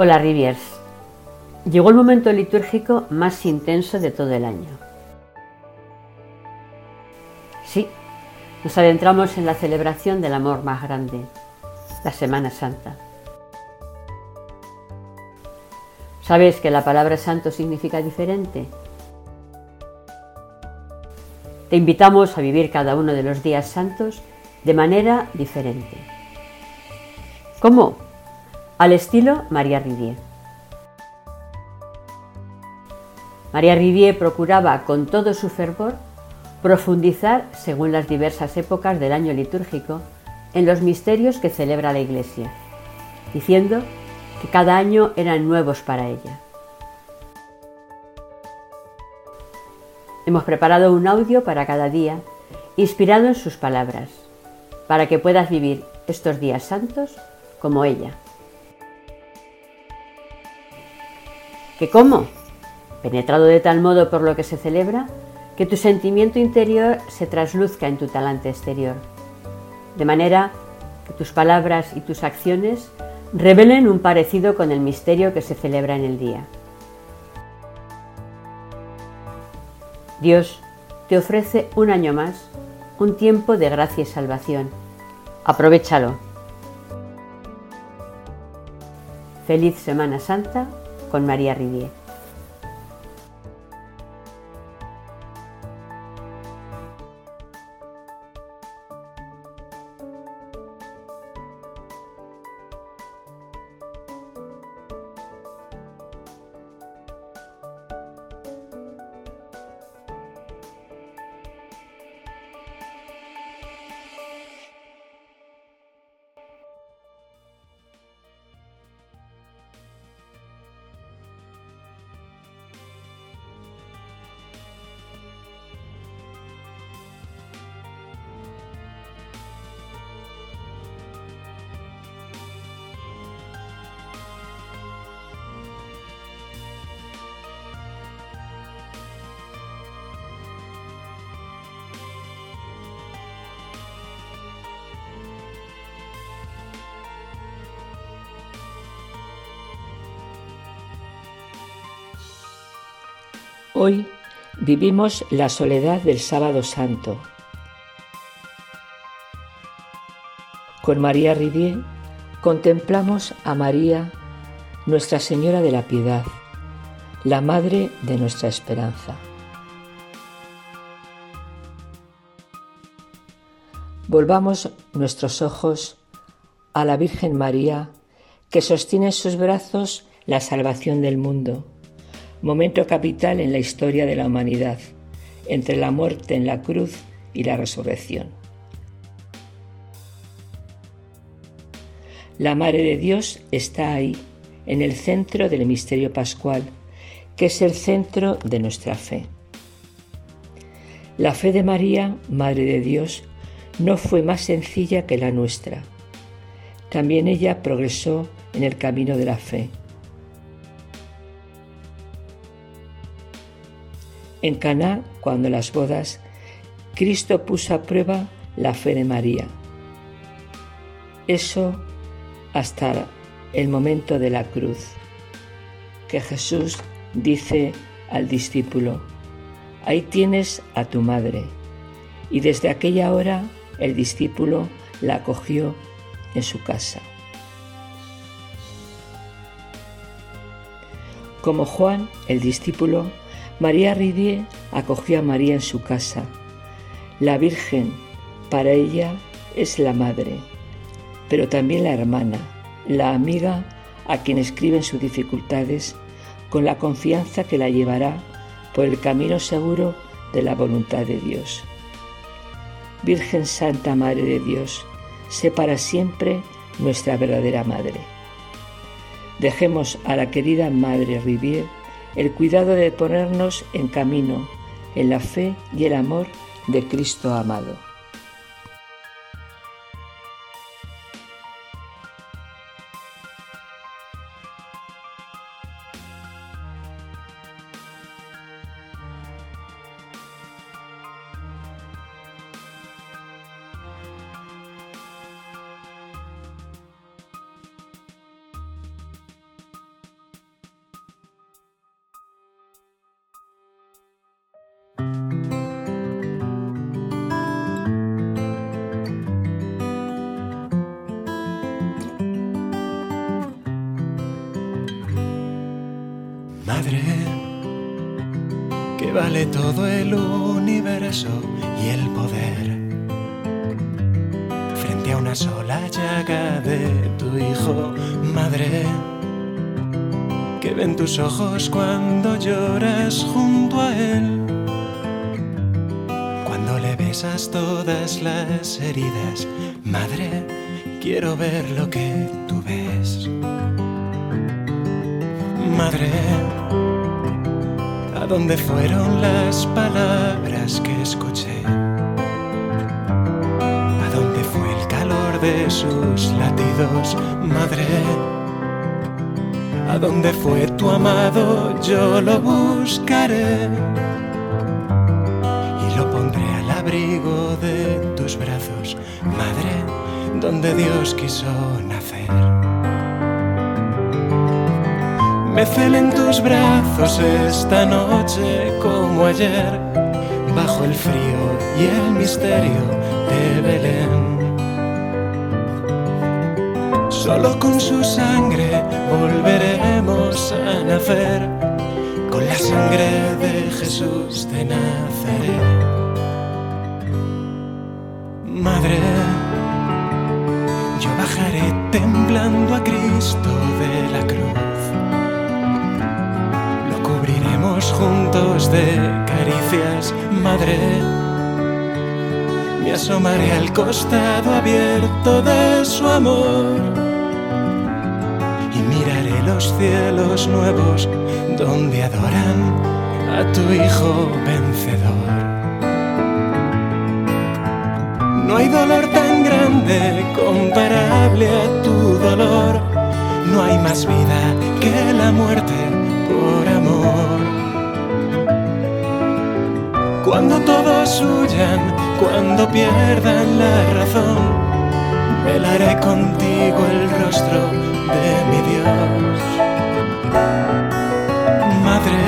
Hola Riviers. Llegó el momento litúrgico más intenso de todo el año. Sí, nos adentramos en la celebración del amor más grande, la Semana Santa. ¿Sabes que la palabra santo significa diferente? Te invitamos a vivir cada uno de los días santos de manera diferente. ¿Cómo? Al estilo María Rivier. María Rivier procuraba con todo su fervor profundizar, según las diversas épocas del año litúrgico, en los misterios que celebra la Iglesia, diciendo que cada año eran nuevos para ella. Hemos preparado un audio para cada día, inspirado en sus palabras, para que puedas vivir estos días santos como ella. ¿Que cómo? Penetrado de tal modo por lo que se celebra, que tu sentimiento interior se trasluzca en tu talante exterior, de manera que tus palabras y tus acciones revelen un parecido con el misterio que se celebra en el día. Dios te ofrece un año más, un tiempo de gracia y salvación. Aprovechalo. Feliz Semana Santa con María Rivier. Hoy vivimos la soledad del sábado santo. Con María Rivier contemplamos a María, Nuestra Señora de la Piedad, la Madre de nuestra esperanza. Volvamos nuestros ojos a la Virgen María, que sostiene en sus brazos la salvación del mundo momento capital en la historia de la humanidad, entre la muerte en la cruz y la resurrección. La Madre de Dios está ahí, en el centro del misterio pascual, que es el centro de nuestra fe. La fe de María, Madre de Dios, no fue más sencilla que la nuestra. También ella progresó en el camino de la fe En Caná, cuando las bodas, Cristo puso a prueba la fe de María. Eso hasta el momento de la cruz, que Jesús dice al discípulo, ahí tienes a tu madre. Y desde aquella hora el discípulo la acogió en su casa. Como Juan, el discípulo, María Ridier acogió a María en su casa. La Virgen, para ella, es la madre, pero también la hermana, la amiga a quien escriben sus dificultades con la confianza que la llevará por el camino seguro de la voluntad de Dios. Virgen Santa Madre de Dios, sé para siempre nuestra verdadera Madre. Dejemos a la querida Madre Rivier el cuidado de ponernos en camino, en la fe y el amor de Cristo amado. Madre, que vale todo el universo y el poder. Frente a una sola llaga de tu hijo, madre, que ven tus ojos cuando lloras junto a él. Cuando le besas todas las heridas, madre, quiero ver lo que tú ves. Madre, ¿a dónde fueron las palabras que escuché? ¿A dónde fue el calor de sus latidos, madre? ¿A dónde fue tu amado? Yo lo buscaré y lo pondré al abrigo de tus brazos, madre, donde Dios quiso nacer. Me celen tus brazos esta noche como ayer, bajo el frío y el misterio de Belén. Solo con su sangre volveremos a nacer, con la sangre de Jesús de Nazaret. Madre, yo bajaré temblando a Cristo de la cruz. Juntos de caricias, madre. Me asomaré al costado abierto de su amor y miraré los cielos nuevos donde adoran a tu Hijo vencedor. No hay dolor tan grande comparable a tu dolor. No hay más vida que la Cuando todos huyan, cuando pierdan la razón, velaré contigo el rostro de mi Dios. Madre,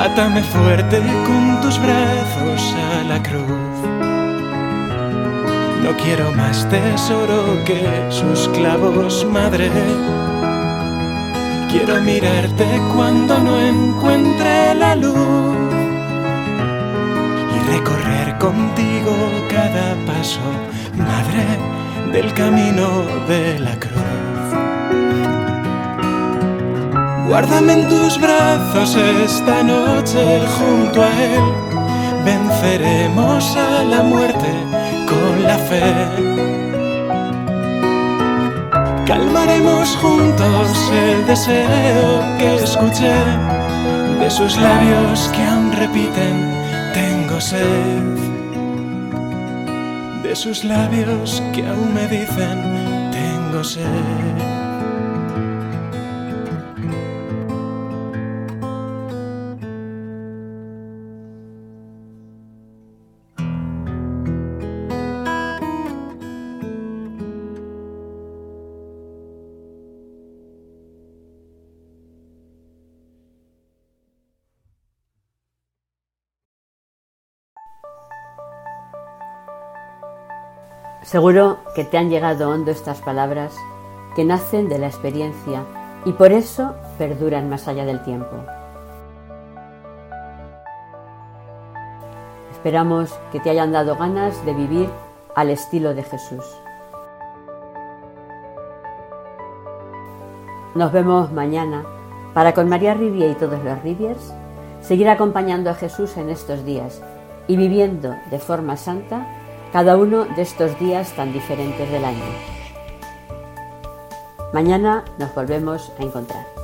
átame fuerte con tus brazos a la cruz. No quiero más tesoro que sus clavos, madre. Quiero mirarte cuando no encuentre la luz recorrer contigo cada paso, madre, del camino de la cruz. Guárdame en tus brazos esta noche junto a Él. Venceremos a la muerte con la fe. Calmaremos juntos el deseo que escuché de sus labios que aún repiten, De sus labios que aún me dicen, tengo sed. Seguro que te han llegado hondo estas palabras que nacen de la experiencia y por eso perduran más allá del tiempo. Esperamos que te hayan dado ganas de vivir al estilo de Jesús. Nos vemos mañana para con María Rivier y todos los Riviers seguir acompañando a Jesús en estos días y viviendo de forma santa cada uno de estos días tan diferentes del año. Mañana nos volvemos a encontrar.